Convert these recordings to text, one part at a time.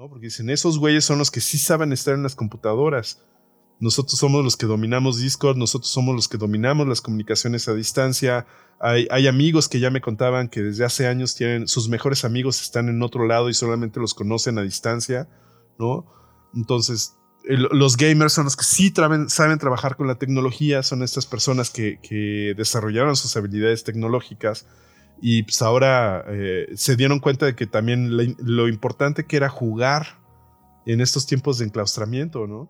¿no? Porque dicen, esos güeyes son los que sí saben estar en las computadoras. Nosotros somos los que dominamos Discord, nosotros somos los que dominamos las comunicaciones a distancia. Hay, amigos que ya me contaban que desde hace años tienen, sus mejores amigos están en otro lado y solamente los conocen a distancia, ¿no? Entonces, los gamers son los que sí saben trabajar con la tecnología, son estas personas que desarrollaron sus habilidades tecnológicas y pues ahora eh, se dieron cuenta de que también lo importante que era jugar en estos tiempos de enclaustramiento, ¿no?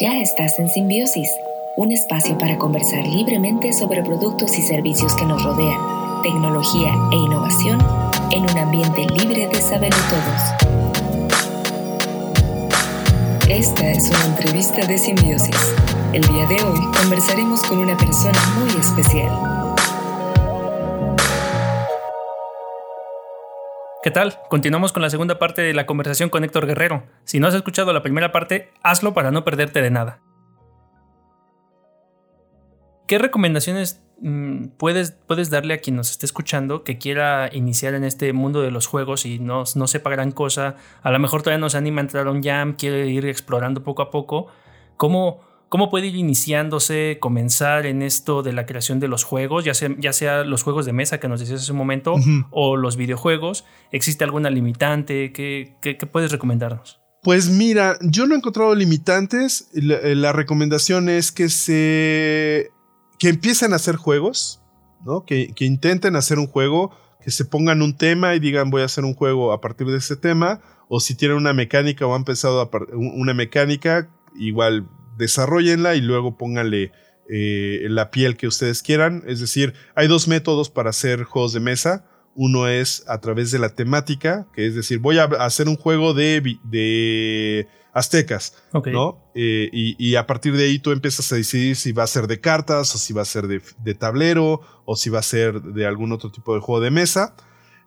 Ya estás en Simbiosis, un espacio para conversar libremente sobre productos y servicios que nos rodean, tecnología e innovación en un ambiente libre de saber todos. Esta es una entrevista de Simbiosis. El día de hoy conversaremos con una persona muy especial. ¿Qué tal? Continuamos con la segunda parte de la conversación con Héctor Guerrero. Si no has escuchado la primera parte, hazlo para no perderte de nada. ¿Qué recomendaciones mm, puedes, puedes darle a quien nos esté escuchando que quiera iniciar en este mundo de los juegos y no, no sepa gran cosa? A lo mejor todavía no se anima a entrar a un jam, quiere ir explorando poco a poco. ¿Cómo, ¿Cómo puede ir iniciándose, comenzar en esto de la creación de los juegos, ya sea, ya sea los juegos de mesa que nos decías hace un momento o los videojuegos? ¿Existe alguna limitante? ¿Qué, puedes recomendarnos? Pues mira, yo no he encontrado limitantes. La, recomendación es que se. que empiecen a hacer juegos, ¿no? Que, que, intenten hacer un juego, que se pongan un tema y digan voy a hacer un juego a partir de ese tema. O si tienen una mecánica o han pensado una mecánica, igual desarrollenla y luego pónganle eh, la piel que ustedes quieran. Es decir, hay dos métodos para hacer juegos de mesa. Uno es a través de la temática, que es decir, voy a hacer un juego de, de aztecas, ¿no? Eh, y, a partir de ahí tú empiezas a decidir si va a ser de cartas, o si va a ser de, tablero, o si va a ser de algún otro tipo de juego de mesa.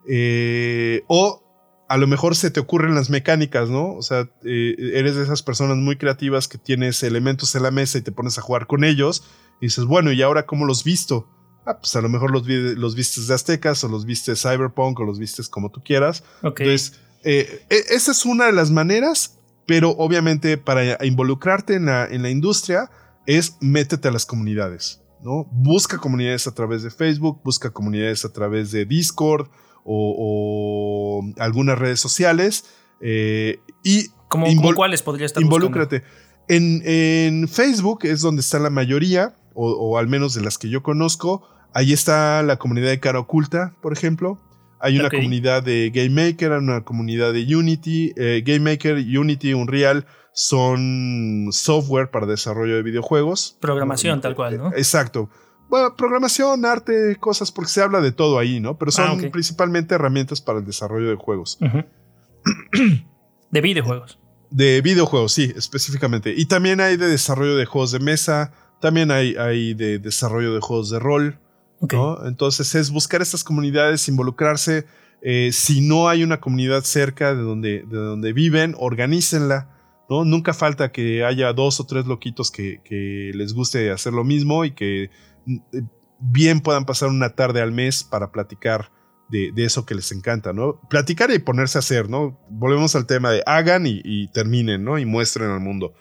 Eh, o a lo mejor se te ocurren las mecánicas, ¿no? O sea, eh, eres de esas personas muy creativas que tienes elementos en la mesa y te pones a jugar con ellos y dices, bueno, ¿y ahora cómo los visto? Ah, pues a lo mejor los, los vistes de aztecas o los vistes cyberpunk o los vistes como tú quieras. Entonces, eh, e, esa es una de las maneras, pero obviamente para involucrarte en la, en la industria es métete a las comunidades, ¿no? Busca comunidades a través de Facebook, busca comunidades a través de Discord, o, algunas redes sociales. Eh, y ¿Cómo, cuáles podría estar Involúcrate. En, en, Facebook es donde está la mayoría, o, al menos de las que yo conozco. Ahí está la comunidad de cara oculta, por ejemplo. Hay una comunidad de Game Maker, una comunidad de Unity. Eh, Game Maker, Unity, Unreal son software para desarrollo de videojuegos. Programación, tal cual, ¿no? Exacto programación, arte, cosas, porque se habla de todo ahí, ¿no? Pero son ah, principalmente herramientas para el desarrollo de juegos. de videojuegos. De videojuegos, sí, específicamente. Y también hay de desarrollo de juegos de mesa, también hay, hay de desarrollo de juegos de rol. ¿no? Entonces es buscar estas comunidades, involucrarse. Eh, si no hay una comunidad cerca de donde, de donde viven, organícenla. ¿no? Nunca falta que haya dos o tres loquitos que, que les guste hacer lo mismo y que bien puedan pasar una tarde al mes para platicar de, eso que les encanta, ¿no? Platicar y ponerse a hacer, ¿no? Volvemos al tema de hagan y, terminen, ¿no? Y muestren al mundo.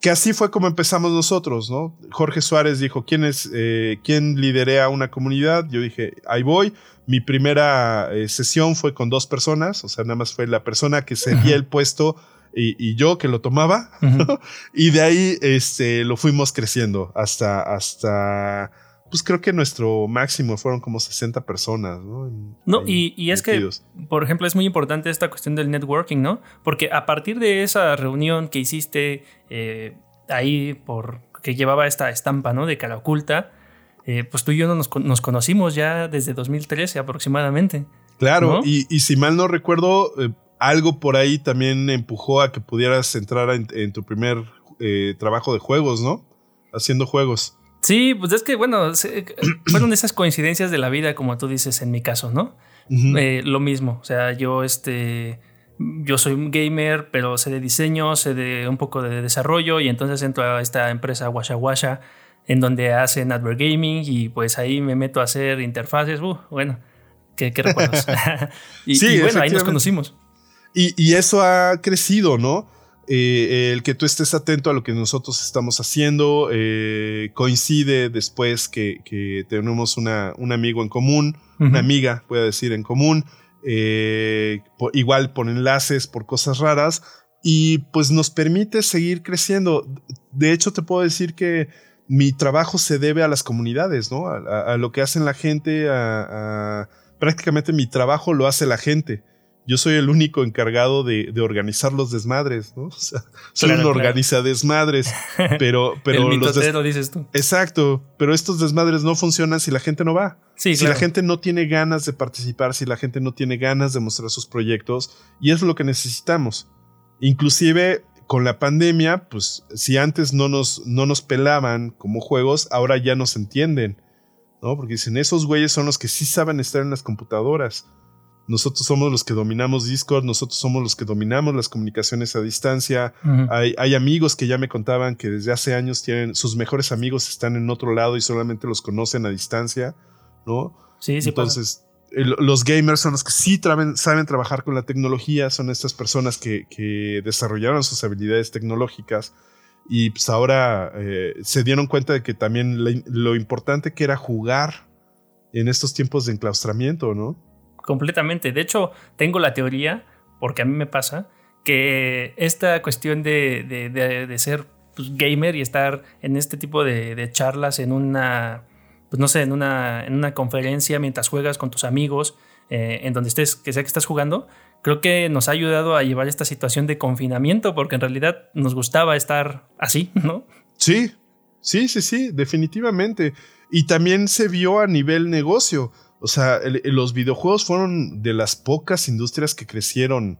Que así fue como empezamos nosotros, ¿no? Jorge Suárez dijo, ¿quién es, eh, quién liderea una comunidad? Yo dije, ahí voy. Mi primera eh, sesión fue con dos personas, o sea, nada más fue la persona que seguía el puesto y, yo que lo tomaba. y de ahí este, lo fuimos creciendo hasta, hasta, pues creo que nuestro máximo fueron como 60 personas, ¿no? no, y, es que, por ejemplo, es muy importante esta cuestión del networking, ¿no? Porque a partir de esa reunión que hiciste eh, ahí, por que llevaba esta estampa, ¿no? De cara oculta, eh, pues tú y yo nos, nos, conocimos ya desde 2013 aproximadamente. Claro, y, si mal no recuerdo, eh, algo por ahí también empujó a que pudieras entrar en, tu primer eh, trabajo de juegos, ¿no? Haciendo juegos. Sí, pues es que, bueno, fueron esas coincidencias de la vida, como tú dices en mi caso, ¿no? Eh, lo mismo, o sea, yo este... Yo soy un gamer, pero sé de diseño, sé de un poco de desarrollo y entonces entro a esta empresa Washa Washa en donde hacen advert gaming y pues ahí me meto a hacer interfaces. Uh, bueno, qué, recuerdos. y, y bueno, ahí nos conocimos. Y, eso ha crecido, ¿no? Eh, el que tú estés atento a lo que nosotros estamos haciendo eh, coincide después que, tenemos una, un amigo en común, una amiga, voy a decir, en común, eh, igual por enlaces, por cosas raras, y pues nos permite seguir creciendo. De hecho, te puedo decir que mi trabajo se debe a las comunidades, ¿no? A, lo que hacen la gente, a, prácticamente mi trabajo lo hace la gente. Yo soy el único encargado de, organizar los desmadres, ¿no? O sea, soy un organiza desmadres, pero, pero el los dices tú. Exacto, pero estos desmadres no funcionan si la gente no va. si la gente no tiene ganas de participar, si la gente no tiene ganas de mostrar sus proyectos, y es lo que necesitamos. Inclusive con la pandemia, pues si antes no nos, no nos pelaban como juegos, ahora ya nos entienden, ¿no? Porque dicen, esos güeyes son los que sí saben estar en las computadoras. Nosotros somos los que dominamos Discord, nosotros somos los que dominamos las comunicaciones a distancia. hay, hay, amigos que ya me contaban que desde hace años tienen, sus mejores amigos están en otro lado y solamente los conocen a distancia, ¿no? Sí, sí. Entonces, los gamers son los que sí saben trabajar con la tecnología, son estas personas que, desarrollaron sus habilidades tecnológicas y pues ahora eh, se dieron cuenta de que también lo importante que era jugar en estos tiempos de enclaustramiento, ¿no? Completamente. De hecho, tengo la teoría, porque a mí me pasa, que esta cuestión de, ser pues, gamer y estar en este tipo de charlas en una pues no sé, en una, en una conferencia mientras juegas con tus amigos, eh, en donde estés, que sea que estás jugando, creo que nos ha ayudado a llevar esta situación de confinamiento, porque en realidad nos gustaba estar así, ¿no? Sí, sí, sí, sí, definitivamente. Y también se vio a nivel negocio. O sea, los videojuegos fueron de las pocas industrias que crecieron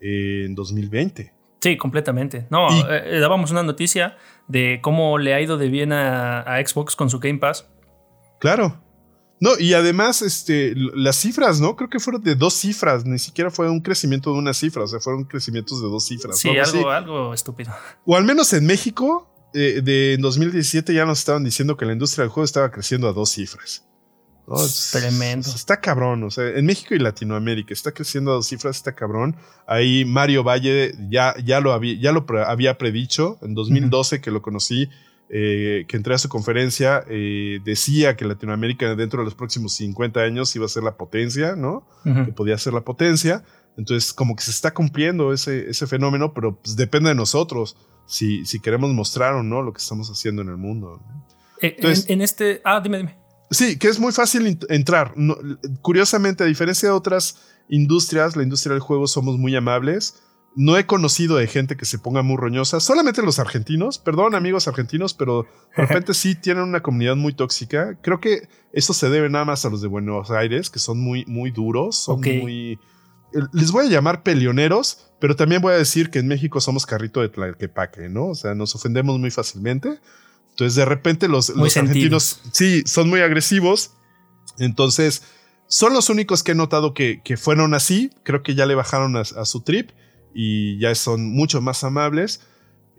eh, en 2020. Sí, completamente. No, eh, dábamos una noticia de cómo le ha ido de bien a Xbox con su Game Pass Claro. No, y además, este, las cifras, ¿no? Creo que fueron de dos cifras, ni siquiera fue un crecimiento de una cifra, o sea, fueron crecimientos de dos cifras. Sí, algo, algo, estúpido. O al menos en México, eh, de en 2017 ya nos estaban diciendo que la industria del juego estaba creciendo a dos cifras. Tremendo. Está cabrón, o sea, en México y Latinoamérica está creciendo a dos cifras, está cabrón. Ahí Mario Valle ya, ya, lo, había, ya lo había predicho en 2012 que lo conocí eh, que entré a su conferencia, eh, decía que Latinoamérica dentro de los próximos 50 años iba a ser la potencia, ¿no? Que podía ser la potencia. Entonces, como que se está cumpliendo ese, ese fenómeno, pero pues, depende de nosotros si, si queremos mostrar o no lo que estamos haciendo en el mundo. Eh, en, este. Ah, dime, dime. Sí, que es muy fácil entrar. curiosamente, a diferencia de otras industrias, la industria del juego somos muy amables no he conocido de gente que se ponga muy roñosa, solamente los argentinos, perdón amigos argentinos, pero de repente sí tienen una comunidad muy tóxica. Creo que eso se debe nada más a los de Buenos Aires, que son muy, muy duros, son muy... Eh, les voy a llamar peleoneros, pero también voy a decir que en México somos carrito de tlaquepaque, ¿no? O sea, nos ofendemos muy fácilmente. Entonces, de repente los, argentinos, sí, son muy agresivos. Entonces, son los únicos que he notado que, fueron así. Creo que ya le bajaron a su trip y ya son mucho más amables.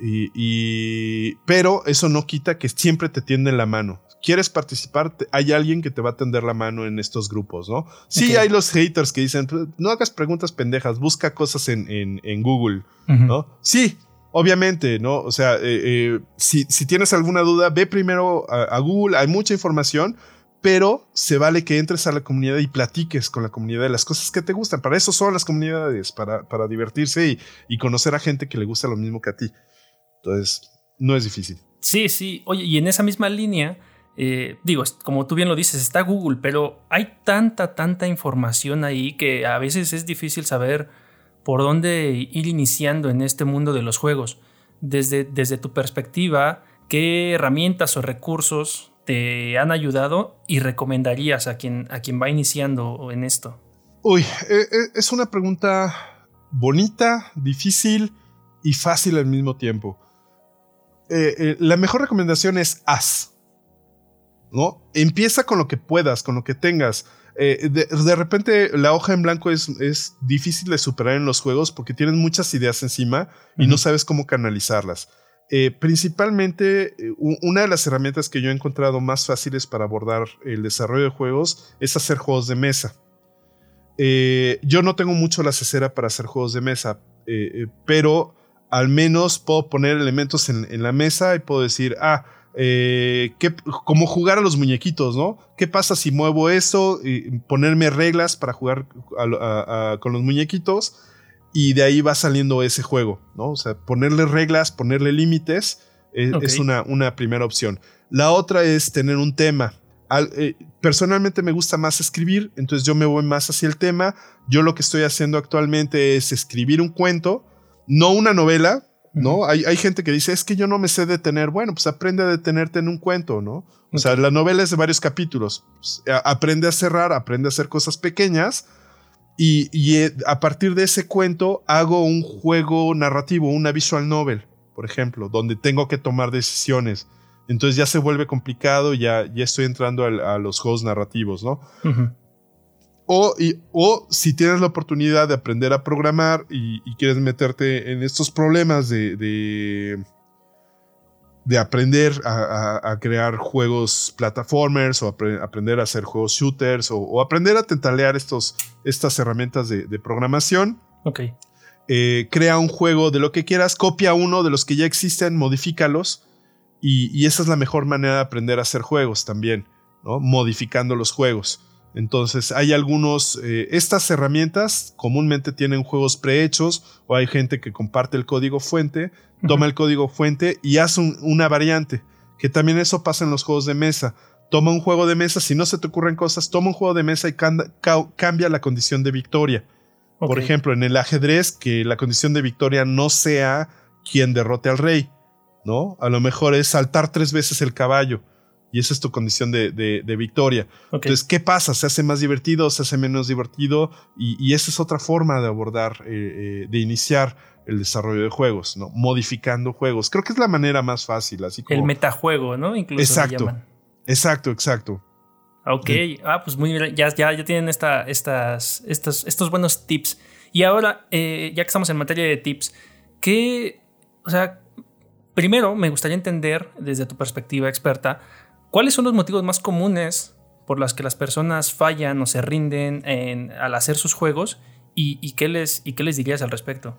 Y, pero eso no quita que siempre te tienden la mano. ¿Quieres participar? Hay alguien que te va a tender la mano en estos grupos, ¿no? Sí, hay los haters que dicen, pues, no hagas preguntas pendejas, busca cosas en, en, Google, ¿no? Sí, obviamente, ¿no? O sea, eh, eh, si, tienes alguna duda, ve primero a, Google, hay mucha información, pero se vale que entres a la comunidad y platiques con la comunidad de las cosas que te gustan. Para eso son las comunidades, para, para divertirse y, conocer a gente que le gusta lo mismo que a ti. Entonces, no es difícil. Sí, sí. Oye, y en esa misma línea, eh, digo, como tú bien lo dices, está Google, pero hay tanta, tanta información ahí que a veces es difícil saber por dónde ir iniciando en este mundo de los juegos. Desde, desde tu perspectiva, ¿qué herramientas o recursos te han ayudado y recomendarías a quien, a quien va iniciando en esto? Uy, eh, eh, es una pregunta bonita, difícil y fácil al mismo tiempo. Eh, la mejor recomendación es haz. ¿No? Empieza con lo que puedas, con lo que tengas. De, repente la hoja en blanco es, es, difícil de superar en los juegos porque tienes muchas ideas encima y no sabes cómo canalizarlas. Eh, principalmente, eh, una de las herramientas que yo he encontrado más fáciles para abordar el desarrollo de juegos es hacer juegos de mesa. eh, yo no tengo mucho la cesera para hacer juegos de mesa, eh, pero al menos puedo poner elementos en, la mesa y puedo decir, ah, como jugar a los muñequitos, ¿no? ¿Qué pasa si muevo eso? Y ponerme reglas para jugar con los muñequitos y de ahí va saliendo ese juego, ¿no? O sea, ponerle reglas, ponerle límites es, una, una primera opción. La otra es tener un tema. Eh, personalmente me gusta más escribir, entonces yo me voy más hacia el tema. Yo lo que estoy haciendo actualmente es escribir un cuento, no una novela, ¿no? hay, hay, gente que dice, es que yo no me sé detener. Bueno, pues aprende a detenerte en un cuento, ¿no? O sea, la novela es de varios capítulos. Pues, aprende a cerrar, aprende a hacer cosas pequeñas. Y, y, eh, a partir de ese cuento hago un juego narrativo, una visual novel, por ejemplo, donde tengo que tomar decisiones entonces ya se vuelve complicado, ya, ya estoy entrando a, los juegos narrativos, ¿no? O, o, si tienes la oportunidad de aprender a programar y, quieres meterte en estos problemas de, de, aprender a, crear juegos plataformers o aprender a hacer juegos shooters o, aprender a tentalear estos, estas herramientas de, programación. Ok. Eh, crea un juego de lo que quieras, copia uno de los que ya existen, modifícalos y, esa es la mejor manera de aprender a hacer juegos también, ¿no? Modificando los juegos. Entonces, hay algunos, eh, estas herramientas comúnmente tienen juegos prehechos o hay gente que comparte el código fuente, toma el código fuente y hace una variante, que también eso pasa en los juegos de mesa. Toma un juego de mesa, si no se te ocurren cosas, toma un juego de mesa y cambia la condición de victoria. Por ejemplo, en el ajedrez, que la condición de victoria no sea quien derrote al rey, ¿no? A lo mejor es saltar tres veces el caballo y esa es tu condición de, victoria. Entonces, ¿qué pasa? ¿Se hace más divertido? ¿Se hace menos divertido? Y, esa es otra forma de abordar, eh, eh, de iniciar el desarrollo de juegos, ¿no? Modificando juegos. Creo que es la manera más fácil, así como... El metajuego, ¿no? Incluso exacto, exacto, exacto. Ok, ah, pues muy bien, ya, ya, ya tienen esta, estas, estos, estos buenos tips. Y ahora, eh, ya que estamos en materia de tips, ¿qué, o sea, Primero, me gustaría entender, desde tu perspectiva experta, cuáles son los motivos más comunes por los que las personas fallan o se rinden al hacer sus juegos y, qué les, y qué les dirías al respecto.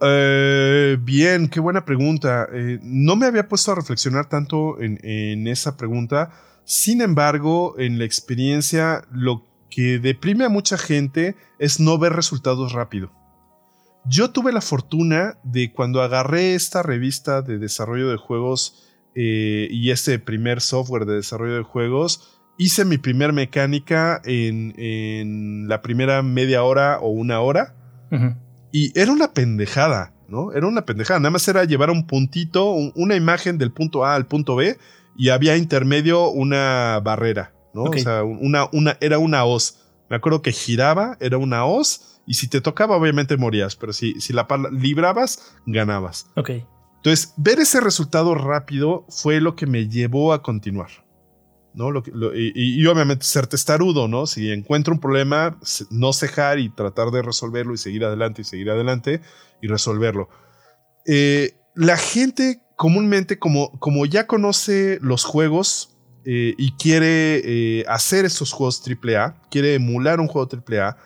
Eh, bien, qué buena pregunta. Eh, no me había puesto a reflexionar tanto en, en, esa pregunta. Sin embargo, en la experiencia, lo que deprime a mucha gente es no ver resultados rápido. Yo tuve la fortuna de cuando agarré esta revista de desarrollo de juegos eh, y ese primer software de desarrollo de juegos, hice mi primer mecánica en, la primera media hora o una hora. Y era una pendejada, ¿no? Era una pendejada. Nada más era llevar un puntito, una imagen del punto A al punto B y había intermedio una barrera, ¿no? O sea, una, una, era una hoz. Me acuerdo que giraba, era una hoz y si te tocaba, obviamente morías, pero si, si la librabas, ganabas. Ok. Entonces, ver ese resultado rápido fue lo que me llevó a continuar. ¿no? Lo, y, obviamente ser testarudo, ¿no? Si encuentro un problema, no cejar y tratar de resolverlo y seguir adelante y seguir adelante y resolverlo. Eh, la gente comúnmente, como, como ya conoce los juegos eh, y quiere eh, hacer esos juegos AAA, quiere emular un juego AAA,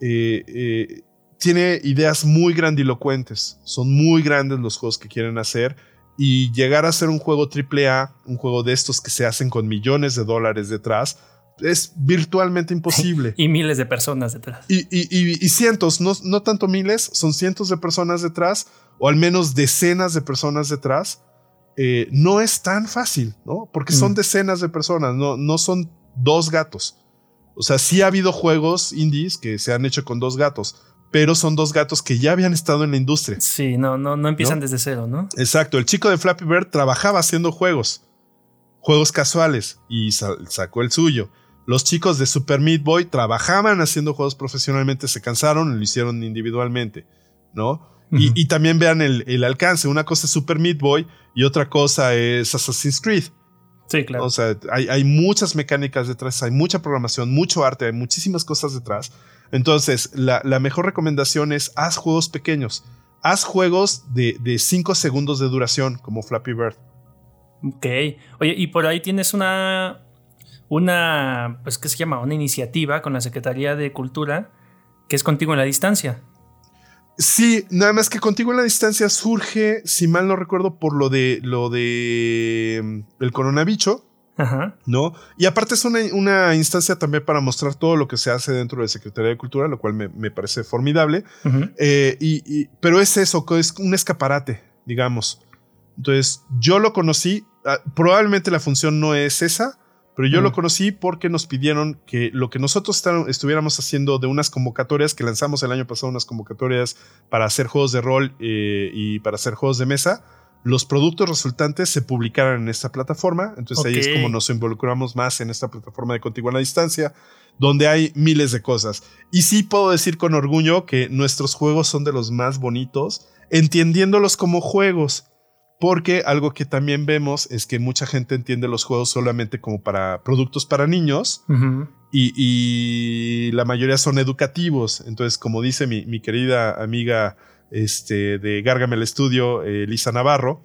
eh, eh, tiene ideas muy grandilocuentes. Son muy grandes los juegos que quieren hacer. Y llegar a ser un juego AAA, un juego de estos que se hacen con millones de dólares detrás, es virtualmente imposible. y miles de personas detrás. Y, cientos, no, no, tanto miles, son cientos de personas detrás, o al menos decenas de personas detrás. Eh, no es tan fácil, ¿no? Porque son mm. decenas de personas, no, no son dos gatos. O sea, sí ha habido juegos indies que se han hecho con dos gatos, pero son dos gatos que ya habían estado en la industria. Sí, no, no, no empiezan desde cero, ¿no? Exacto. El chico de Flappy Bird trabajaba haciendo juegos, juegos casuales, y sacó el suyo. Los chicos de Super Meat Boy trabajaban haciendo juegos profesionalmente, se cansaron y lo hicieron individualmente, ¿no? y, también vean el, el, alcance. Una cosa es Super Meat Boy y otra cosa es Assassin's Creed. Sí, claro. O sea, hay, muchas mecánicas detrás, hay mucha programación, mucho arte, hay muchísimas cosas detrás. Entonces, la, mejor recomendación es haz juegos pequeños. Haz juegos de 5 segundos de duración, como Flappy Bird. Ok. Oye, y por ahí tienes una, una, pues, ¿qué se llama? Una iniciativa con la Secretaría de Cultura que es Contigo en la Distancia. Sí, nada más que Contigo en la Distancia surge, si mal no recuerdo, por lo de lo de mm, el coronavirus. Ajá. ¿No? Y aparte es una, instancia también para mostrar todo lo que se hace dentro de Secretaría de Cultura, lo cual me, parece formidable. Eh, y, pero es eso, es un escaparate, digamos. Entonces, yo lo conocí, ah, probablemente la función no es esa, pero yo lo conocí porque nos pidieron que lo que nosotros estuviéramos haciendo de unas convocatorias que lanzamos el año pasado, unas convocatorias para hacer juegos de rol eh, y para hacer juegos de mesa, los productos resultantes se publicaran en esta plataforma. Entonces ahí es como nos involucramos más en esta plataforma de Contigo a la Distancia, donde hay miles de cosas. Y sí puedo decir con orgullo que nuestros juegos son de los más bonitos, entendiéndolos como juegos. Porque algo que también vemos es que mucha gente entiende los juegos solamente como para productos para niños y, la mayoría son educativos. Entonces, como dice mi, querida amiga este, de Gárgame el Estudio, eh, Lisa Navarro,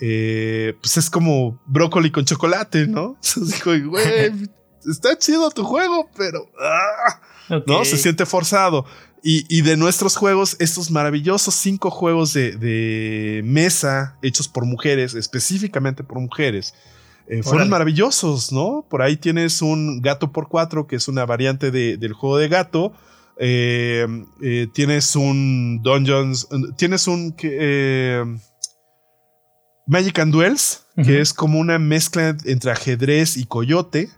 eh, pues es como brócoli con chocolate, ¿no? Digo, güey, está chido tu juego, pero ah", no se siente forzado. Y, de nuestros juegos, estos maravillosos cinco juegos de, mesa hechos por mujeres, específicamente por mujeres, eh, fueron maravillosos, ¿no? Por ahí tienes un gato por cuatro, que es una variante del juego de gato. Eh, eh, tienes un Dungeons, tienes un Magic and Duels, que es como una mezcla entre ajedrez y coyote.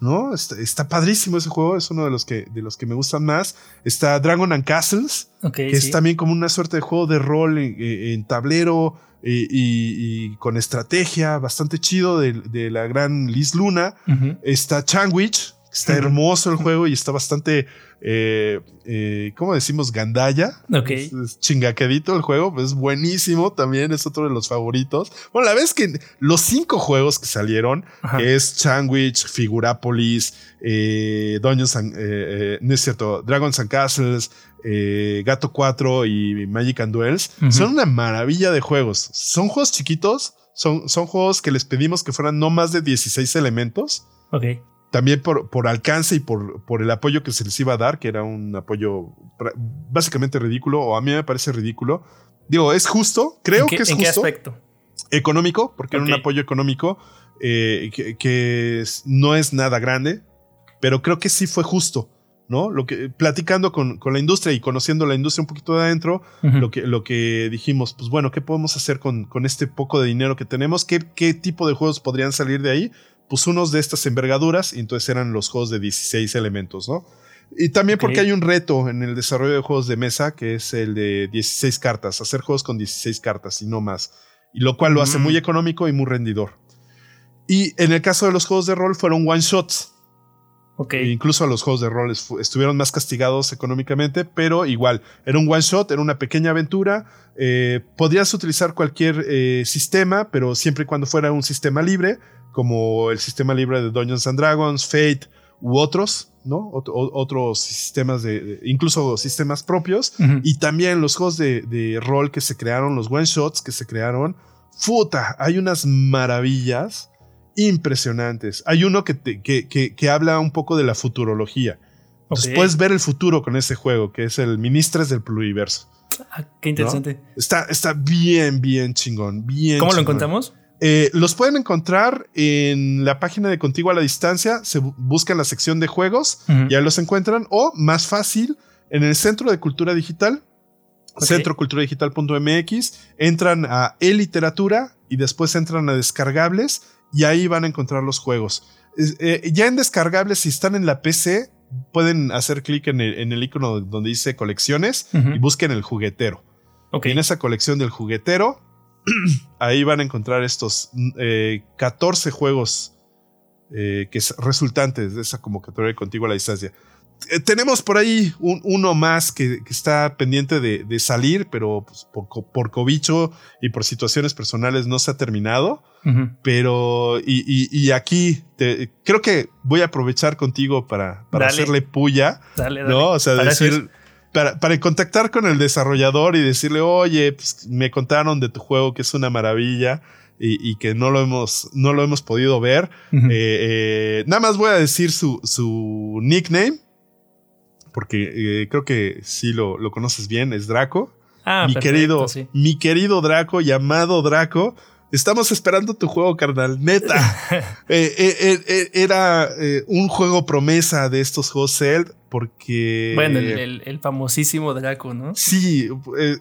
¿no? Está, padrísimo ese juego, es uno de los que, de los que me gustan más. Está Dragon and Castles, que es también como una suerte de juego de rol en, tablero y, con estrategia, bastante chido de, la gran Liz Luna. Está Changwich, está hermoso el juego y está bastante eh, eh, ¿cómo decimos? Gandaya. Ok. Es, chingaquedito el juego, pues es buenísimo también, es otro de los favoritos. Bueno, la vez que los cinco juegos que salieron, que es Sandwich, Figurapolis, eh, Dungeons and, eh, no es cierto, Dragons and Castles, Gato 4 y Magic and Duels, son una maravilla de juegos. Son juegos chiquitos, son, son juegos que les pedimos que fueran no más de 16 elementos. Ok también por, por alcance y por, por, el apoyo que se les iba a dar, que era un apoyo básicamente ridículo, o a mí me parece ridículo. Digo, es justo, creo que es ¿en justo. ¿En qué aspecto? Económico, porque era un apoyo económico eh, que, no es nada grande, pero creo que sí fue justo. ¿no? Lo que, platicando con, con, la industria y conociendo la industria un poquito de adentro, lo, que, lo que dijimos, pues bueno, ¿qué podemos hacer con, con este poco de dinero que tenemos? ¿Qué, ¿Qué tipo de juegos podrían salir de ahí? Pues unos de estas envergaduras, y entonces eran los juegos de 16 elementos, ¿no? Y también porque hay un reto en el desarrollo de juegos de mesa, que es el de 16 cartas, hacer juegos con 16 cartas y no más, y lo cual lo hace muy mm. económico y muy rendidor. Y en el caso de los juegos de rol fueron one shots. Okay. E incluso los juegos de rol estuvieron más castigados económicamente, pero igual, era un one shot, era una pequeña aventura. Eh, podías utilizar cualquier eh, sistema, pero siempre y cuando fuera un sistema libre como el sistema libre de Dungeons and Dragons, Fate u otros, ¿no? otros sistemas de, incluso sistemas propios. Y también los juegos de, rol que se crearon, los one shots que se crearon. Futa, hay unas maravillas impresionantes. Hay uno que, que, habla un poco de la futurología. puedes ver el futuro con ese juego, que es el Ministres del Pluriverso. Ah, qué interesante. Está, está bien, bien chingón. Bien ¿Cómo lo encontramos? Eh, los pueden encontrar en la página de Contigo a la Distancia. Se buscan la sección de juegos, ya los encuentran. O más fácil, en el Centro de Cultura Digital, centroculturadigital.mx, entran a e-literatura y después entran a descargables y ahí van a encontrar los juegos. Eh, ya en descargables, si están en la PC, pueden hacer clic en el, icono donde dice colecciones y busquen el juguetero. en esa colección del juguetero ahí van a encontrar estos 14 eh, juegos eh, que es resultantes de esa convocatoria contigo a la distancia. Eh, tenemos por ahí uno más que, está pendiente de, salir, pero pues, por, cobicho y por situaciones personales no se ha terminado. Pero, y, aquí creo que voy a aprovechar contigo para, para hacerle puya. ¿no? O sea, decir para, contactar con el desarrollador y decirle, oye, pues, me contaron de tu juego que es una maravilla. y, que no lo hemos, no lo hemos podido ver. Eh, eh, nada más voy a decir su, su nickname, porque eh, creo que sí lo, lo, conoces bien, es Draco. Ah, mi querido, mi querido Draco, llamado Draco. Estamos esperando tu juego, carnal. Neta. era un juego promesa de estos juegos Cell porque... Bueno, el, el famosísimo Draco, ¿no? Sí,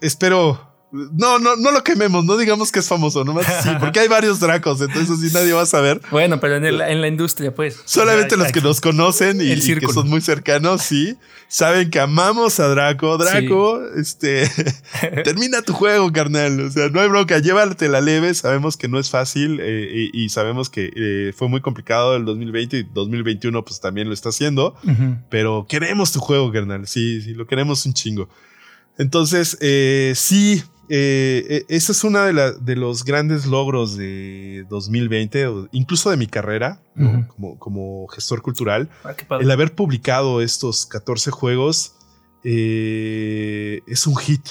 espero no, no, no lo quememos, no digamos que es famoso, nomás sí, porque hay varios Dracos, entonces así nadie va a saber. Bueno, pero en, la industria, pues. Solamente los que nos conocen y, que son muy cercanos, sí, saben que amamos a Draco. Draco, este, termina tu juego, carnal. O sea, no hay bronca, llévate la leve. Sabemos que no es fácil eh, y, sabemos que eh, fue muy complicado el 2020 y 2021, pues también lo está haciendo. Pero queremos tu juego, carnal. Sí, sí, lo queremos un chingo. Entonces, eh, sí, eh, e, ese es uno de, de, los grandes logros de 2020, incluso de mi carrera como, gestor cultural. Ah, el haber publicado estos 14 juegos eh, es un hit.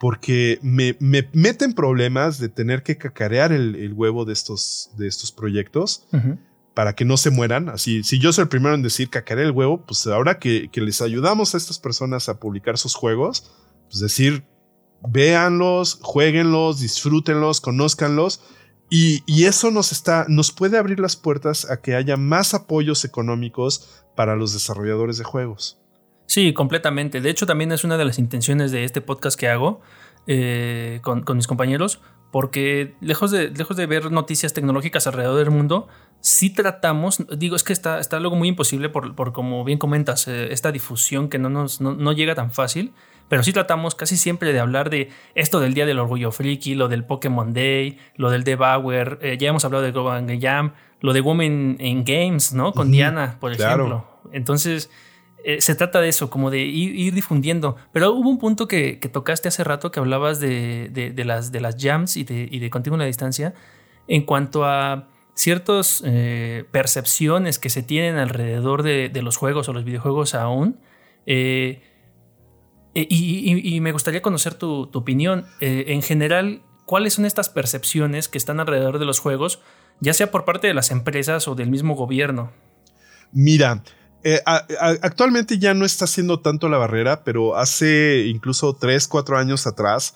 Porque me, me meten problemas de tener que cacarear el, huevo de estos, de estos proyectos para que no se mueran. Así, si yo soy el primero en decir cacarear el huevo, pues ahora que, que les ayudamos a estas personas a publicar sus juegos, pues decir véanlos, jueguenlos, disfrútenlos, conózcanlos. Y, y, eso nos, está, nos puede abrir las puertas a que haya más apoyos económicos para los desarrolladores de juegos. Sí, completamente. De hecho, también es una de las intenciones de este podcast que hago eh, con, mis compañeros, porque lejos de, lejos de ver noticias tecnológicas alrededor del mundo, sí tratamos, digo, es que está, está algo muy imposible por, por como bien comentas, eh, esta difusión que no, nos, no, no llega tan fácil pero sí tratamos casi siempre de hablar de esto del Día del Orgullo Friki, lo del Pokémon Day, lo del Devour, eh, ya hemos hablado de Global Jam, lo de Women in Games, ¿no? Con Diana, por ejemplo. Entonces, eh, se trata de eso, como de ir, difundiendo. Pero hubo un punto que, tocaste hace rato que hablabas de, las, de las jams y de, y de contigo en la distancia en cuanto a ciertas eh, percepciones que se tienen alrededor de, los juegos o los videojuegos aún. Eh, y, me gustaría conocer tu, opinión. En general, ¿cuáles son estas percepciones que están alrededor de los juegos, ya sea por parte de las empresas o del mismo gobierno? Mira, eh, actualmente ya no está haciendo tanto la barrera, pero hace incluso 3, 4 años atrás,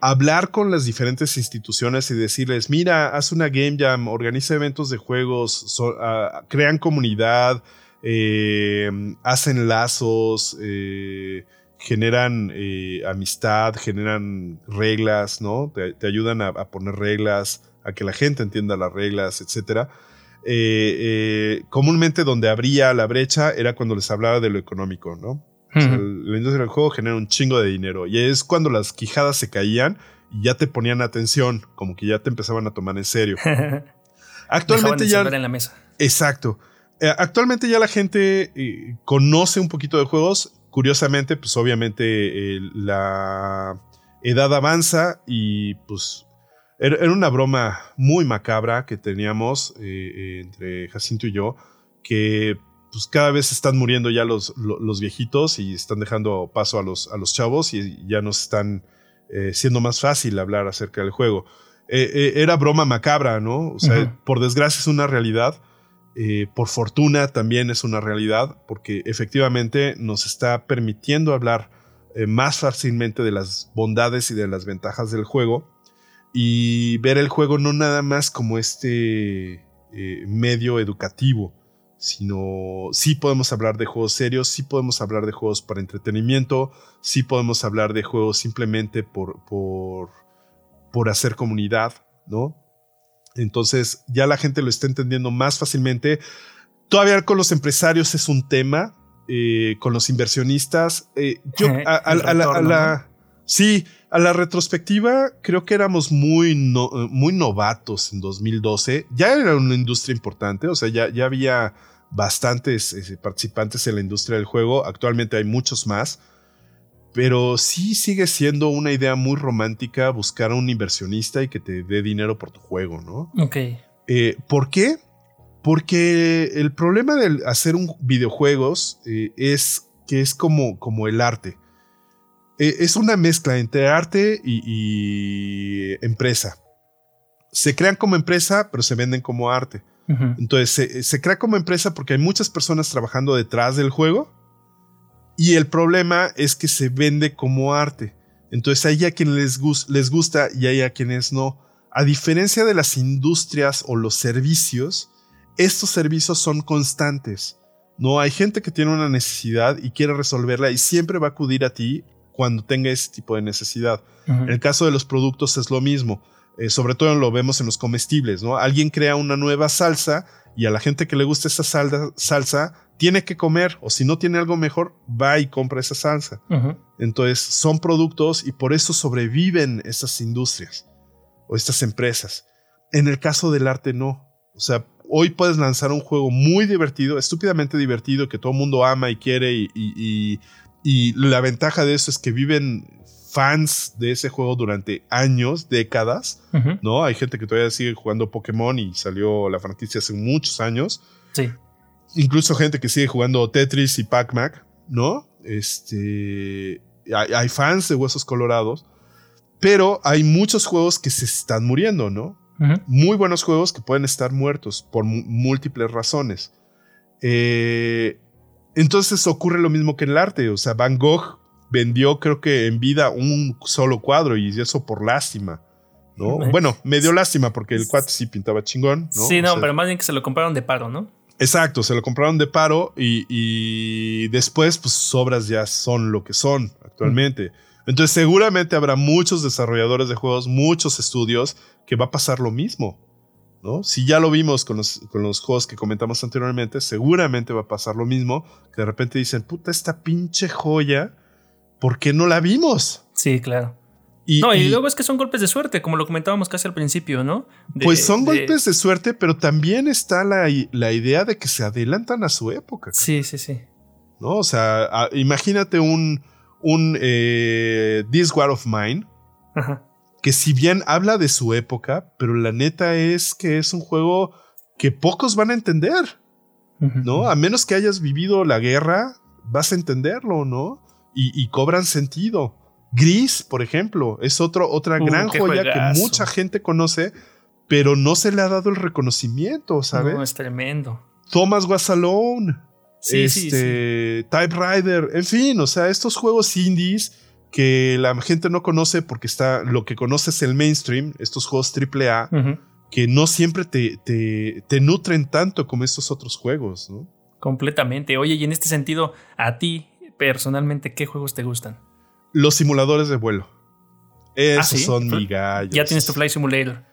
hablar con las diferentes instituciones y decirles, mira, haz una game jam, organiza eventos de juegos, ah, crean comunidad, hacen lazos, generan eh, amistad, generan reglas, ¿no? Te, ayudan a, poner reglas, a que la gente entienda las reglas, etc. Eh, eh, comúnmente donde abría la brecha era cuando les hablaba de lo económico, ¿no? la industria del juego genera un chingo de dinero y es cuando las quijadas se caían y ya te ponían atención, como que ya te empezaban a tomar en serio. Actualmente ya... En la mesa. Exacto. actualmente ya la gente conoce un poquito de juegos, Curiosamente, pues obviamente la edad avanza y pues era, una broma muy macabra que teníamos eh, entre Jacinto y yo, que pues cada vez están muriendo ya los, los, viejitos y están dejando paso a los, a los chavos y ya nos están eh, siendo más fácil hablar acerca del juego. Eh, era broma macabra, ¿no? O sea, por desgracia es una realidad eh, por fortuna también es una realidad porque efectivamente nos está permitiendo hablar eh, más fácilmente de las bondades y de las ventajas del juego y ver el juego no nada más como este eh, medio educativo, sino sí podemos hablar de juegos serios, sí podemos hablar de juegos para entretenimiento, sí podemos hablar de juegos simplemente por, por, por hacer comunidad, ¿no? Entonces ya la gente lo está entendiendo más fácilmente. Todavía con los empresarios es un tema, eh, con los inversionistas. Eh, yo, a, la, sí, a la retrospectiva creo que éramos muy, muy novatos en 2012. Ya era una industria importante, o sea, ya, ya había bastantes eh, participantes en la industria del juego. Actualmente hay muchos más. Pero sí sigue siendo una idea muy romántica buscar a un inversionista y que te dé dinero por tu juego, ¿no? Ok. Eh, ¿Por qué? Porque el problema de hacer un videojuegos eh, es que es como, como el arte. Eh, es una mezcla entre arte y, empresa. se crean como empresa, pero se venden como arte. Entonces, se, se, crea como empresa porque hay muchas personas trabajando detrás del juego y el problema es que se vende como arte. Entonces, hay a quienes les, les gusta y hay a quienes no. A diferencia de las industrias o los servicios, estos servicios son constantes. No hay gente que tiene una necesidad y quiere resolverla y siempre va a acudir a ti cuando tenga ese tipo de necesidad. En el caso de los productos es lo mismo. Eh, sobre todo lo vemos en los comestibles, ¿no? Alguien crea una nueva salsa y a la gente que le gusta esa salsa, tiene que comer o si no tiene algo mejor, va y compra esa salsa. Entonces son productos y por eso sobreviven esas industrias o estas empresas. En el caso del arte no. O sea, hoy puedes lanzar un juego muy divertido, estúpidamente divertido, que todo el mundo ama y quiere y, y la ventaja de eso es que viven fans de ese juego durante años, décadas, ¿no? Hay gente que todavía sigue jugando Pokémon y salió la franquicia hace muchos años. Sí. Incluso gente que sigue jugando Tetris y Pac-Man, ¿no? Este. Hay, fans de Huesos Colorados, pero hay muchos juegos que se están muriendo, ¿no? Muy buenos juegos que pueden estar muertos por múltiples razones. Eh, entonces ocurre lo mismo que en el arte, o sea, Van Gogh vendió creo que en vida un solo cuadro y eso por lástima. ¿no? Bueno, me dio lástima porque el cuate sí pintaba chingón. ¿no? Sí, no, pero más bien que se lo compraron de paro, ¿no? Exacto, se lo compraron de paro y, después pues sus obras ya son lo que son actualmente. Entonces seguramente habrá muchos desarrolladores de juegos, muchos estudios que va a pasar lo mismo. ¿No? Si ya lo vimos con los, con los juegos que comentamos anteriormente, seguramente va a pasar lo mismo, que de repente dicen, puta, esta pinche joya ¿por qué no la vimos? Sí, claro. Y, no, y, luego es que son golpes de suerte, como lo comentábamos casi al principio, ¿no? pues son golpes de suerte, pero también está la, la, idea de que se adelantan a su época. Sí, sí, sí. ¿No? O sea, imagínate un, un eh, This War of Mine, que si bien habla de su época, pero la neta es que es un juego que pocos van a entender, ¿no? A menos que hayas vivido la guerra, vas a entenderlo, ¿no? y, cobran sentido. Gris, por ejemplo, es otro, otra uh, gran joya que mucha gente conoce, pero no se le ha dado el reconocimiento, ¿sabes? No, es tremendo. Thomas Was Alone, este, sí, Typewriter, en fin, o sea, estos juegos indies que la gente no conoce porque está, lo que conoce es el mainstream, estos juegos AAA, que no siempre te, te, te, nutren tanto como estos otros juegos, ¿no? Completamente. Oye, y en este sentido, a ti, personalmente, ¿qué juegos te gustan? Los simuladores de vuelo. Esos ¿Ah, son mi gallo. Ya tienes tu Flight Simulator.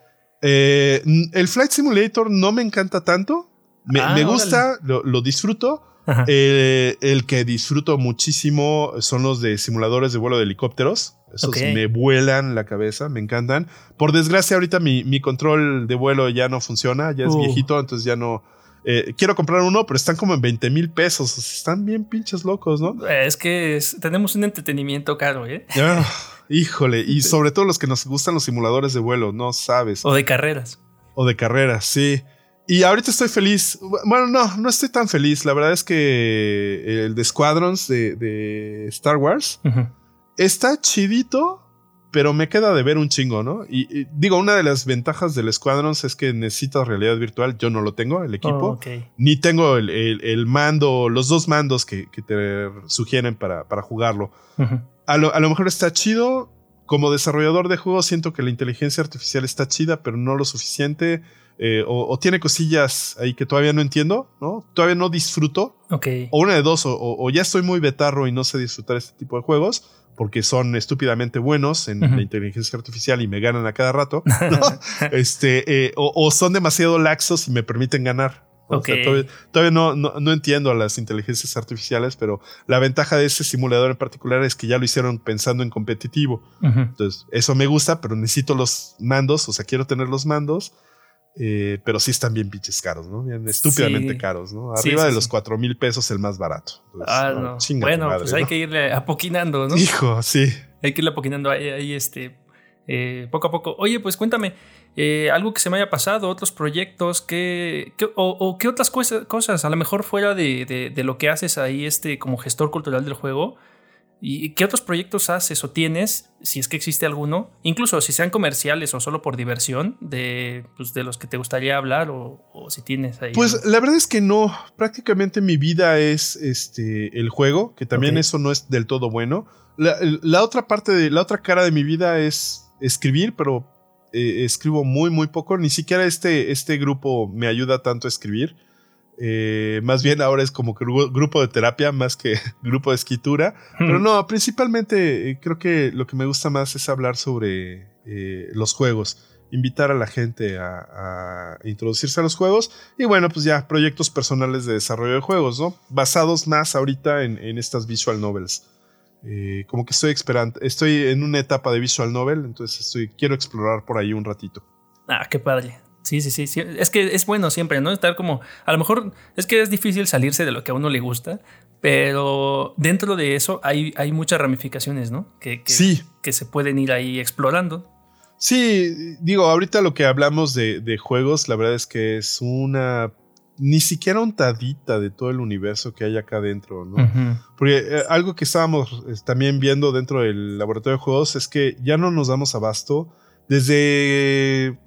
Eh, el Flight Simulator no me encanta tanto. Me, ah, gusta, lo, disfruto. Eh, el que disfruto muchísimo son los de simuladores de vuelo de helicópteros. Esos me vuelan la cabeza, me encantan. Por desgracia, ahorita mi, control de vuelo ya no funciona, ya es uh. viejito, entonces ya no, eh, quiero comprar uno, pero están como en 20 mil pesos. Están bien pinches locos, ¿no? Es que tenemos un entretenimiento caro, ¿eh? Ah, híjole, y sobre todo los que nos gustan los simuladores de vuelo, no sabes. O de carreras. O de carreras, sí. Y ahorita estoy feliz. Bueno, no, no estoy tan feliz. La verdad es que el de Squadrons de, Star Wars está chidito, pero me queda de ver un chingo, ¿no? Y, digo, una de las ventajas del Squadrons es que necesitas realidad virtual. Yo no lo tengo, el equipo. Oh, Ni tengo el, mando, los dos mandos que, te sugieren para, para jugarlo. a, lo, mejor está chido. Como desarrollador de juegos, siento que la inteligencia artificial está chida, pero no lo suficiente. Eh, o, tiene cosillas ahí que todavía no entiendo, ¿no? Todavía no disfruto. O una de dos, o ya estoy muy betarro y no sé disfrutar este tipo de juegos porque son estúpidamente buenos en la inteligencia artificial y me ganan a cada rato, este, eh, o, son demasiado laxos y me permiten ganar. todavía, no, no, entiendo a las inteligencias artificiales, pero la ventaja de ese simulador en particular es que ya lo hicieron pensando en competitivo. Entonces, eso me gusta, pero necesito los mandos, o sea, quiero tener los mandos eh, pero sí están bien pinches caros, ¿no? Bien estúpidamente caros, ¿no? Arriba de los cuatro mil pesos el más barato. ah, no. bueno, pues hay que irle apoquinando, ¿no? Hijo, sí. Hay que irle apoquinando ahí, este, eh, poco a poco. Oye, pues cuéntame, eh, algo que se me haya pasado, otros proyectos, que, o, qué otras cosas, a lo mejor fuera de, de, lo que haces ahí este, como gestor cultural del juego, ¿Y qué otros proyectos haces o tienes, si es que existe alguno, incluso si sean comerciales o solo por diversión, de, pues, de los que te gustaría hablar o, si tienes ahí? Pues la verdad es que no, prácticamente mi vida es este, el juego, que también eso no es del todo bueno. La, otra parte de la otra cara de mi vida es escribir, pero eh, escribo muy, muy poco. Ni siquiera este, este grupo me ayuda tanto a escribir. Eh, más bien ahora es como grupo de terapia más que grupo de escritura. Pero no, principalmente eh, creo que lo que me gusta más es hablar sobre los juegos. Invitar a la gente a, introducirse a los juegos. Y bueno, pues ya, proyectos personales de desarrollo de juegos, ¿no? Basados más ahorita en, en estas visual novels. Eh, como que estoy esperando, estoy en una etapa de visual novel, entonces estoy, quiero explorar por ahí un ratito. Ah, qué padre. Sí, sí, sí, Es que es bueno siempre, ¿no? Estar como. A lo mejor es que es difícil salirse de lo que a uno le gusta, pero dentro de eso hay, hay muchas ramificaciones, ¿no? Que, sí. que se pueden ir ahí explorando. Sí, digo, ahorita lo que hablamos de, de juegos, la verdad es que es una ni siquiera untadita de todo el universo que hay acá adentro, ¿no? Porque eh, algo que estábamos también viendo dentro del laboratorio de juegos es que ya no nos damos abasto. Desde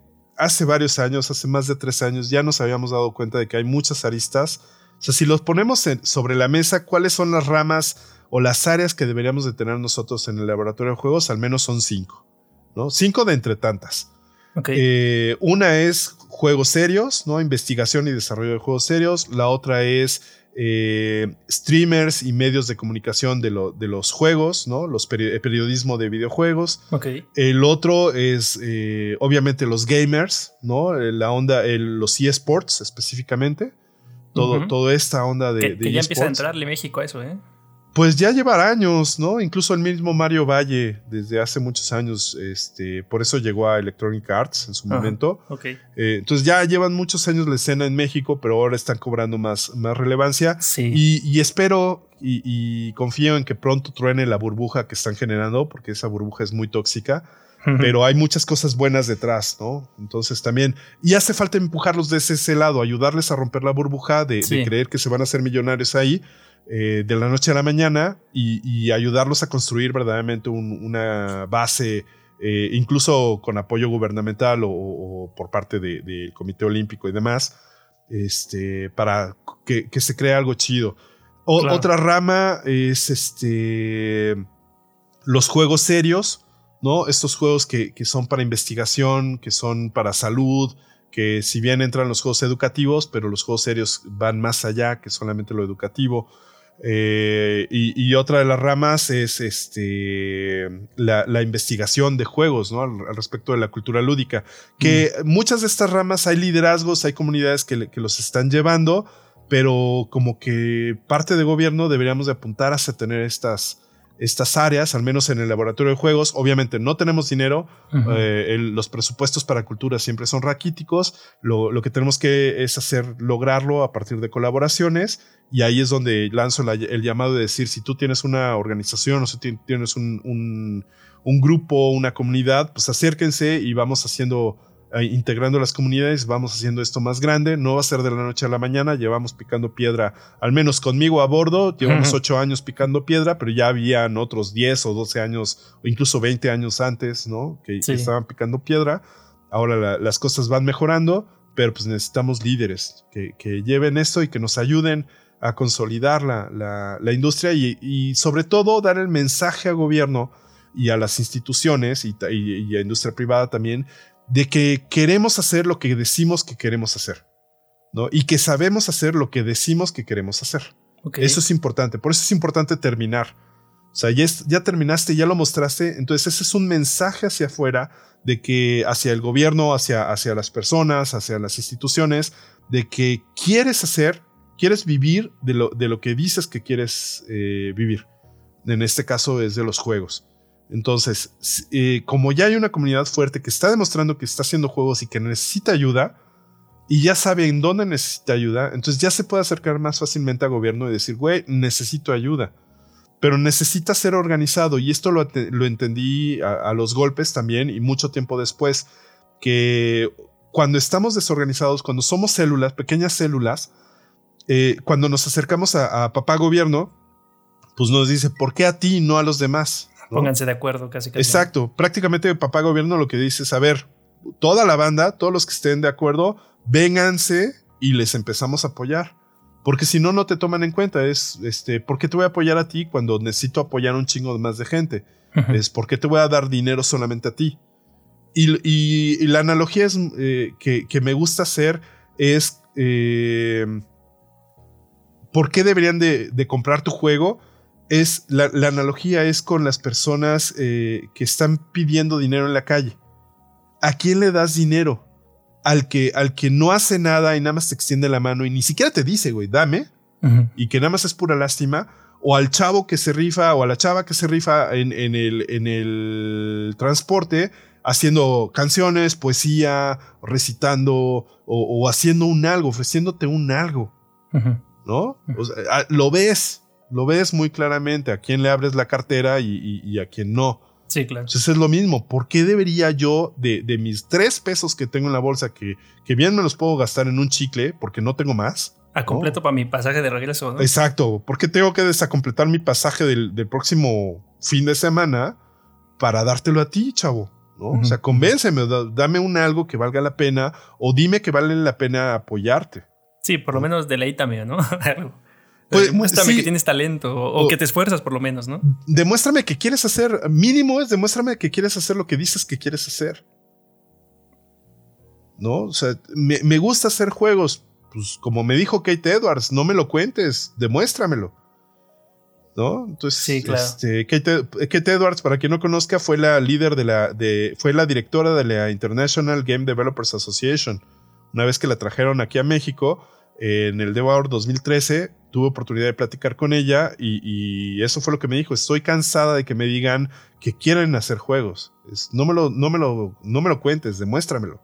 hace varios años, hace más de tres años, ya nos habíamos dado cuenta de que hay muchas aristas. O sea, si los ponemos sobre la mesa, ¿cuáles son las ramas o las áreas que deberíamos de tener nosotros en el laboratorio de juegos? Al menos son cinco, ¿no? Cinco de entre tantas. Eh, una es juegos serios, ¿no? Investigación y desarrollo de juegos serios. La otra es eh, streamers y medios de comunicación de, los juegos, ¿no? Los periodismo de videojuegos. El otro es, eh, obviamente, los gamers, ¿no? La onda, los eSports específicamente. Todo, Toda esta onda de. Que, ya empieza a entrarle México a eso, ¿eh? Pues ya lleva años, ¿no? Incluso el mismo Mario Valle, desde hace muchos años, este, por eso llegó a Electronic Arts en su momento. Okay. Eh, entonces ya llevan muchos años la escena en México, pero ahora están cobrando más, más relevancia. Sí. Y, espero y, confío en que pronto truene la burbuja que están generando, porque esa burbuja es muy tóxica. Pero hay muchas cosas buenas detrás, ¿no? Entonces también, y hace falta empujarlos de ese, lado, ayudarles a romper la burbuja de, de creer que se van a hacer millonarios ahí eh, de la noche a la mañana y, ayudarlos a construir verdaderamente una base, eh, incluso con apoyo gubernamental o, por parte del Comité Olímpico y demás, este, para que, se cree algo chido. Otra rama es este, los juegos serios, ¿no? Estos juegos que, que son para investigación, que son para salud, que si bien entran los juegos educativos, pero los juegos serios van más allá que solamente lo educativo. Eh, y, otra de las ramas es este, la, investigación de juegos, ¿no? Al, respecto de la cultura lúdica. Que mm. muchas de estas ramas hay liderazgos, hay comunidades que, que, los están llevando, pero como que parte de gobierno deberíamos de apuntar hacia tener estas, estas áreas, al menos en el laboratorio de juegos. Obviamente no tenemos dinero, eh, los presupuestos para cultura siempre son raquíticos, lo, lo, que tenemos que es hacer, lograrlo a partir de colaboraciones y ahí es donde lanzo el llamado de decir, si tú tienes una organización o si tienes un, un, un grupo, una comunidad, pues acérquense y vamos haciendo integrando las comunidades, vamos haciendo esto más grande. No va a ser de la noche a la mañana. Llevamos picando piedra, al menos conmigo a bordo. Llevamos ocho años picando piedra, pero ya habían otros 10 o 12 años, o incluso 20 años antes, ¿no? Que, estaban picando piedra. Ahora las cosas van mejorando, pero pues necesitamos líderes que, lleven esto y que nos ayuden a consolidar la, la, industria y, sobre todo dar el mensaje al gobierno y a las instituciones y, y, a industria privada también de que queremos hacer lo que decimos que queremos hacer, ¿no? Y que sabemos hacer lo que decimos que queremos hacer. Eso es importante, por eso es importante terminar. O sea, ya, ya, terminaste, ya lo mostraste, entonces ese es un mensaje hacia afuera de que hacia el gobierno, hacia, hacia las personas, hacia las instituciones, de que quieres hacer, quieres vivir de lo, de lo que dices que quieres eh, vivir. En este caso es de los juegos. Entonces, eh, como ya hay una comunidad fuerte que está demostrando que está haciendo juegos y que necesita ayuda, y ya sabe en dónde necesita ayuda, entonces ya se puede acercar más fácilmente al gobierno y decir, güey, necesito ayuda. Pero necesita ser organizado, y esto lo, entendí a, los golpes también, y mucho tiempo después, que cuando estamos desorganizados, cuando somos células, pequeñas células, eh, cuando nos acercamos a papá gobierno, pues nos dice, ¿por qué a ti y no a los demás? Pónganse de acuerdo, casi. casi Exacto. Prácticamente papá gobierno lo que dice es, a ver, toda la banda, todos los que estén de acuerdo, vénganse y les empezamos a apoyar. Porque si no, no te toman en cuenta. Es, este, ¿por qué te voy a apoyar a ti cuando necesito apoyar a un chingo más de gente? Es, ¿por qué te voy a dar dinero solamente a ti? Y, la analogía es, eh, que, me gusta hacer es, eh, ¿por qué deberían de, comprar tu juego? Es, la, analogía es con las personas eh, que están pidiendo dinero en la calle. ¿A quién le das dinero? al que, al que no hace nada y nada más te extiende la mano y ni siquiera te dice, güey, dame, y que nada más es pura lástima, o al chavo que se rifa o a la chava que se rifa en, el, en el transporte haciendo canciones, poesía, recitando o, haciendo un algo, ofreciéndote un algo, ¿no? lo ves, lo ves muy claramente a quién le abres la cartera y a quién no. Sí, claro. Entonces es lo mismo. ¿Por qué debería yo, de, mis tres pesos que tengo en la bolsa, que, que, bien me los puedo gastar en un chicle, porque no tengo más? A completo para mi pasaje de regreso, ¿no? Exacto. ¿Por qué tengo que desacompletar mi pasaje del, próximo fin de semana para dártelo a ti, chavo? ¿no? O sea, convénceme, dame un algo que valga la pena o dime que vale la pena apoyarte. Sí, por lo menos deleítame, ¿no? Pues, demuéstrame que tienes talento o, que te esfuerzas por lo menos, ¿no? Demuéstrame que quieres hacer, mínimo es demuéstrame que quieres hacer lo que dices que quieres hacer. ¿No? O sea, me, gusta hacer juegos. Pues como me dijo Kate Edwards, no me lo cuentes, demuéstramelo. ¿No? Entonces, sí, claro. este, Kate, Edwards, para quien no conozca, fue la líder de la, de, fue la directora de la International Game Developers Association. Una vez que la trajeron aquí a México, en el Devour 2013, tuve oportunidad de platicar con ella y, eso fue lo que me dijo. Estoy cansada de que me digan que quieren hacer juegos. no, me lo, no, me lo, no me lo cuentes, demuéstramelo.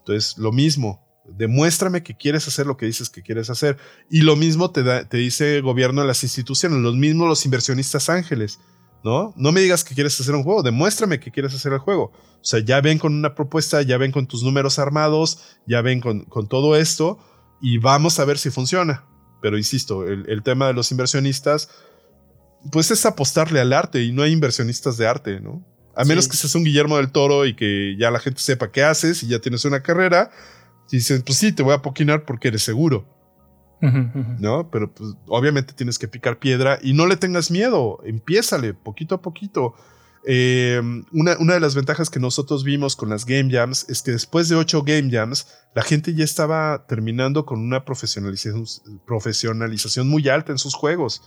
Entonces, lo mismo, demuéstrame que quieres hacer lo que dices que quieres hacer. Y lo mismo te, da, te dice el gobierno de las instituciones, los mismos los inversionistas ángeles. ¿No? No me digas que quieres hacer un juego, demuéstrame que quieres hacer el juego. O sea, ya ven con una propuesta, ya ven con tus números armados, ya ven con, con todo esto y vamos a ver si funciona. Pero insisto, el, tema de los inversionistas, pues es apostarle al arte y no hay inversionistas de arte, ¿no? A menos que seas un Guillermo del Toro y que ya la gente sepa qué haces y ya tienes una carrera. Y dicen, pues sí, te voy a poquinar porque eres seguro. ¿No? Pero pues, obviamente tienes que picar piedra y no le tengas miedo. Empiézale poquito a poquito. Eh, una, de las ventajas que nosotros vimos con las Game Jams es que después de ocho Game Jams, la gente ya estaba terminando con una profesionalización, profesionalización muy alta en sus juegos.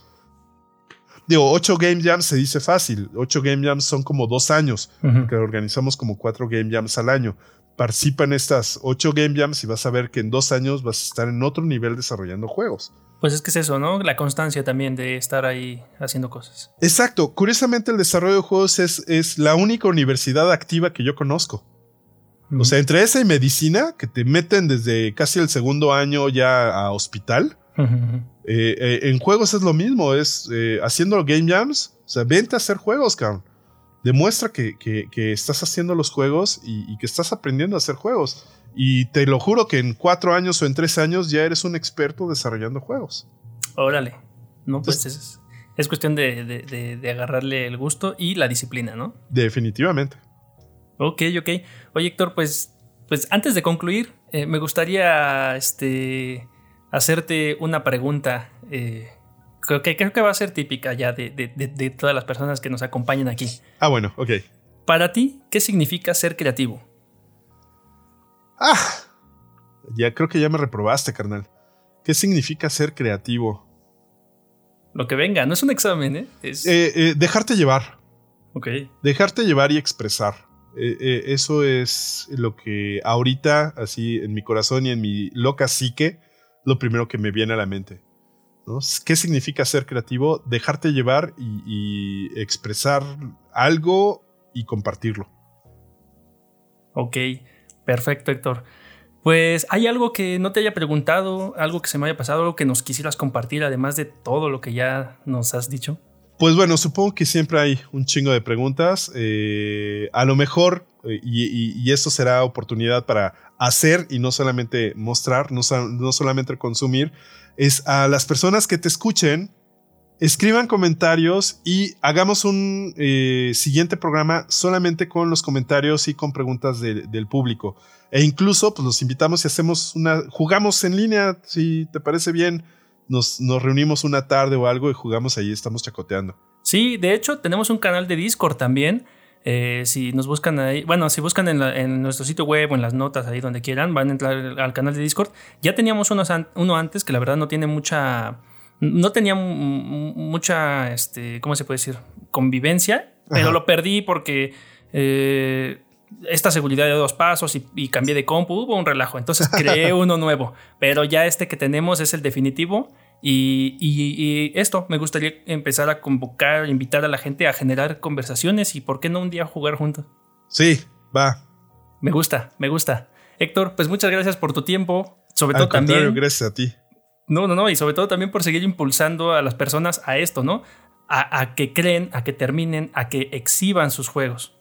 Digo, ocho Game Jams se dice fácil. Ocho Game Jams son como dos años, que organizamos como cuatro Game Jams al año. Participa en estas ocho Game Jams y vas a ver que en dos años vas a estar en otro nivel desarrollando juegos. Pues es que es eso, ¿no? La constancia también de estar ahí haciendo cosas. Exacto. Curiosamente, el desarrollo de juegos es, es la única universidad activa que yo conozco. O sea, entre esa y medicina, que te meten desde casi el segundo año ya a hospital, eh, eh, en juegos es lo mismo, es eh, haciendo game jams, o sea, vente a hacer juegos, cabrón. Demuestra que, que, estás haciendo los juegos y, y, que estás aprendiendo a hacer juegos. Y te lo juro que en cuatro años o en tres años ya eres un experto desarrollando juegos. Órale. No, pues es, es, cuestión de, agarrarle el gusto y la disciplina, ¿no? Definitivamente. Ok, ok. Oye, Héctor, pues, pues antes de concluir, eh, me gustaría este, hacerte una pregunta. Eh, creo, que, creo que va a ser típica ya de, de todas las personas que nos acompañan aquí. Ah, bueno, ok. Para ti, ¿qué significa ser creativo? Ah, ya creo que ya me reprobaste, carnal. ¿Qué significa ser creativo? Lo que venga, no es un examen, ¿eh? Es... Eh, eh, dejarte llevar. Ok. Dejarte llevar y expresar. Eh, eso es lo que ahorita, así en mi corazón y en mi loca psique, lo primero que me viene a la mente. ¿Qué significa ser creativo? Dejarte llevar y expresar algo y compartirlo. Ok. Perfecto, Héctor. Pues, ¿hay algo que no te haya preguntado, algo que se me haya pasado, algo que nos quisieras compartir, además de todo lo que ya nos has dicho? Pues bueno, supongo que siempre hay un chingo de preguntas. Eh, a lo mejor, eh, y, esto será oportunidad para hacer y no solamente mostrar, no solamente consumir, es a las personas que te escuchen, escriban comentarios y hagamos un eh, siguiente programa solamente con los comentarios y con preguntas del público. E incluso, pues los invitamos y hacemos una, jugamos en línea, si te parece bien, nos, nos reunimos una tarde o algo y jugamos ahí, estamos chacoteando. Sí, de hecho tenemos un canal de Discord también. Eh, si nos buscan ahí, bueno, si buscan en, nuestro sitio web o en las notas ahí donde quieran, van a entrar al canal de Discord. Ya teníamos uno antes que la verdad no tiene mucha, no tenía mucha, este, ¿cómo se puede decir? Convivencia, pero lo perdí porque eh, esta seguridad de dos pasos y, cambié de compu, hubo un relajo. Entonces creé uno nuevo, pero ya este que tenemos es el definitivo y, esto, me gustaría empezar a convocar, invitar a la gente a generar conversaciones y por qué no un día jugar juntos. Sí, va. Me gusta, me gusta. Héctor, pues muchas gracias por tu tiempo. Sobre todo también. Gracias a ti. No, no, no. Y sobre todo también por seguir impulsando a las personas a esto, ¿no? A, que creen, a que terminen, a que exhiban sus juegos.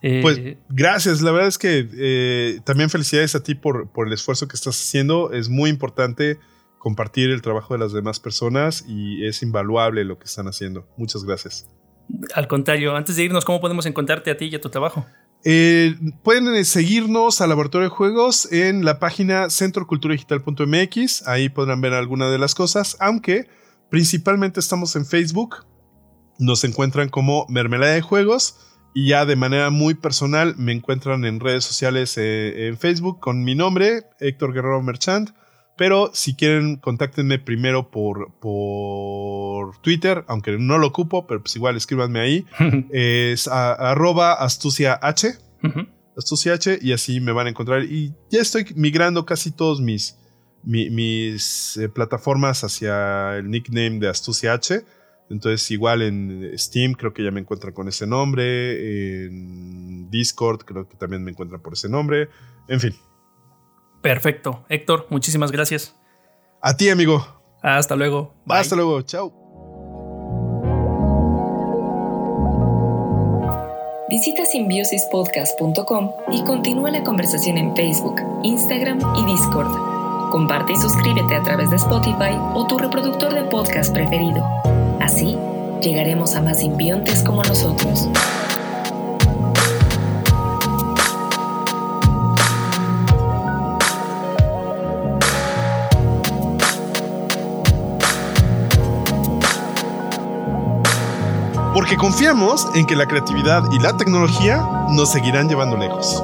pues eh, gracias. La verdad es que eh, también felicidades a ti por, por el esfuerzo que estás haciendo. Es muy importante compartir el trabajo de las demás personas y es invaluable lo que están haciendo. Muchas gracias. Al contrario, antes de irnos, ¿cómo podemos encontrarte a ti y a tu trabajo? Eh, pueden eh, seguirnos a Laboratorio de Juegos en la página centroculturadigital.mx. Ahí podrán ver algunas de las cosas, aunque principalmente estamos en Facebook. Nos encuentran como Mermelada de Juegos. Y ya de manera muy personal me encuentran en redes sociales eh, en Facebook con mi nombre, Héctor Guerrero Merchant. Pero si quieren, contáctenme primero por, por Twitter, aunque no lo ocupo, pero pues igual escríbanme ahí. es arroba astucia H. Astucia H, y así me van a encontrar. Y ya estoy migrando casi todos mis, mis eh, plataformas hacia el nickname de Astucia H. Entonces, igual en Steam creo que ya me encuentran con ese nombre. En Discord creo que también me encuentran por ese nombre. En fin, Perfecto. Héctor, muchísimas gracias. A ti, amigo. Hasta luego. Hasta luego. Chao. Visita simbiosispodcast.com y continúa la conversación en Facebook, Instagram y Discord. Comparte y suscríbete a través de Spotify o tu reproductor de podcast preferido. Así, llegaremos a más simbiontes como nosotros. Porque confiamos en que la creatividad y la tecnología nos seguirán llevando lejos.